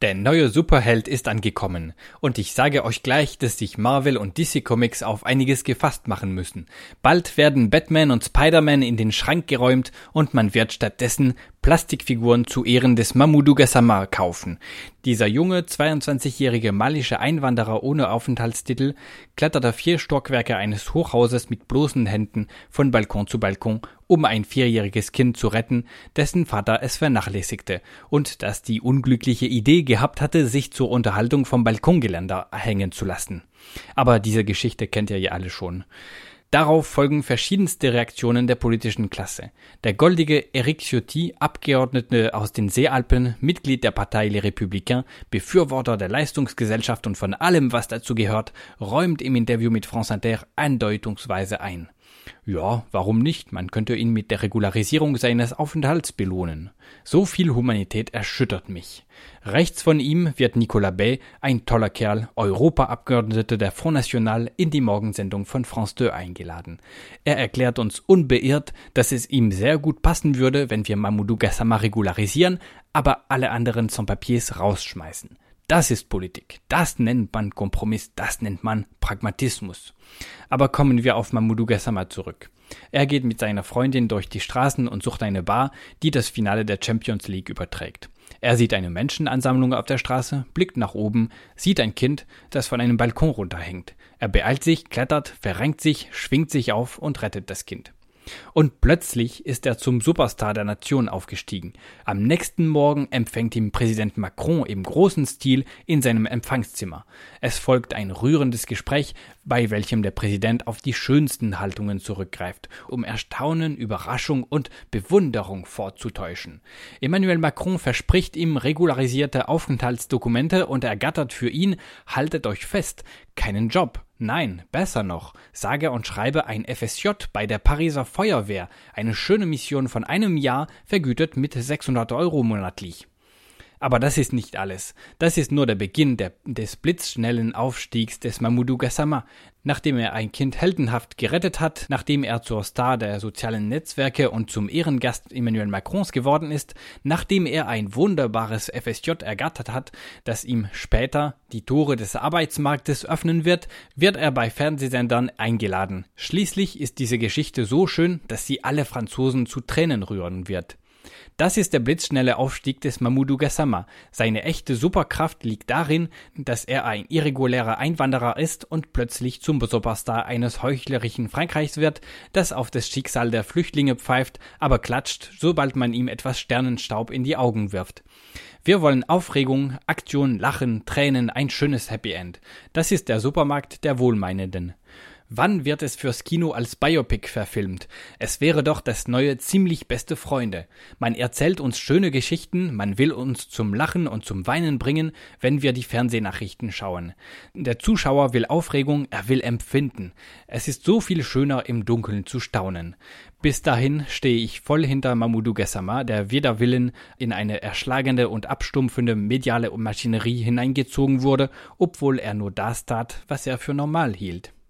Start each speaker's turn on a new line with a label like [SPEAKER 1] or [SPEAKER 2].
[SPEAKER 1] Der neue Superheld ist angekommen. Und ich sage euch gleich, dass sich Marvel und DC Comics auf einiges gefasst machen müssen. Bald werden Batman und Spider-Man in den Schrank geräumt und man wird stattdessen Plastikfiguren zu Ehren des Mamoudou Gassama kaufen. Dieser junge, 22-jährige malische Einwanderer ohne Aufenthaltstitel kletterte vier Stockwerke eines Hochhauses mit bloßen Händen von Balkon zu Balkon, um ein vierjähriges Kind zu retten, dessen Vater es vernachlässigte und das die unglückliche Idee gehabt hatte, sich zur Unterhaltung vom Balkongeländer hängen zu lassen. Aber diese Geschichte kennt ihr ja alle schon. Darauf folgen verschiedenste Reaktionen der politischen Klasse. Der goldige Eric Ciotti, Abgeordnete aus den Seealpen, Mitglied der Partei Les Républicains, Befürworter der Leistungsgesellschaft und von allem, was dazu gehört, räumt im Interview mit France Inter andeutungsweise ein. Ja, warum nicht? Man könnte ihn mit der Regularisierung seines Aufenthalts belohnen. So viel Humanität erschüttert mich. Rechts von ihm wird Nicolas Bay, ein toller Kerl, Europaabgeordneter der Front National, in die Morgensendung von France 2 eingeladen. Er erklärt uns unbeirrt, dass es ihm sehr gut passen würde, wenn wir Mamoudou Gassama regularisieren, aber alle anderen Sans-Papiers rausschmeißen. Das ist Politik. Das nennt man Kompromiss. Das nennt man Pragmatismus. Aber kommen wir auf Mamoudou Gassama zurück. Er geht mit seiner Freundin durch die Straßen und sucht eine Bar, die das Finale der Champions League überträgt. Er sieht eine Menschenansammlung auf der Straße, blickt nach oben, sieht ein Kind, das von einem Balkon runterhängt. Er beeilt sich, klettert, verrenkt sich, schwingt sich auf und rettet das Kind. Und plötzlich ist er zum Superstar der Nation aufgestiegen. Am nächsten Morgen empfängt ihn Präsident Macron im großen Stil in seinem Empfangszimmer. Es folgt ein rührendes Gespräch, bei welchem der Präsident auf die schönsten Haltungen zurückgreift, um Erstaunen, Überraschung und Bewunderung vorzutäuschen. Emmanuel Macron verspricht ihm regularisierte Aufenthaltsdokumente und ergattert für ihn, haltet euch fest, keinen Job, Nein, besser noch, sage und schreibe ein FSJ bei der Pariser Feuerwehr, eine schöne Mission von einem Jahr, vergütet mit 600 Euro monatlich. Aber das ist nicht alles. Das ist nur der Beginn der, des blitzschnellen Aufstiegs des Mamoudou Gassama. Nachdem er ein Kind heldenhaft gerettet hat, nachdem er zur Star der sozialen Netzwerke und zum Ehrengast Emmanuel Macrons geworden ist, nachdem er ein wunderbares FSJ ergattert hat, das ihm später die Tore des Arbeitsmarktes öffnen wird, wird er bei Fernsehsendern eingeladen. Schließlich ist diese Geschichte so schön, dass sie alle Franzosen zu Tränen rühren wird. Das ist der blitzschnelle Aufstieg des Mamoudou Gassama. Seine echte Superkraft liegt darin, dass er ein irregulärer Einwanderer ist und plötzlich zum Superstar eines heuchlerischen Frankreichs wird, das auf das Schicksal der Flüchtlinge pfeift, aber klatscht, sobald man ihm etwas Sternenstaub in die Augen wirft. Wir wollen Aufregung, Aktion, Lachen, Tränen, ein schönes Happy End. Das ist der Supermarkt der Wohlmeinenden. Wann wird es fürs Kino als Biopic verfilmt? Es wäre doch das neue ziemlich beste Freunde. Man erzählt uns schöne Geschichten, man will uns zum Lachen und zum Weinen bringen, wenn wir die Fernsehnachrichten schauen. Der Zuschauer will Aufregung, er will empfinden. Es ist so viel schöner im Dunkeln zu staunen. Bis dahin stehe ich voll hinter Mamoudou Gassama, der wider Willen in eine erschlagende und abstumpfende mediale Maschinerie hineingezogen wurde, obwohl er nur das tat, was er für normal hielt.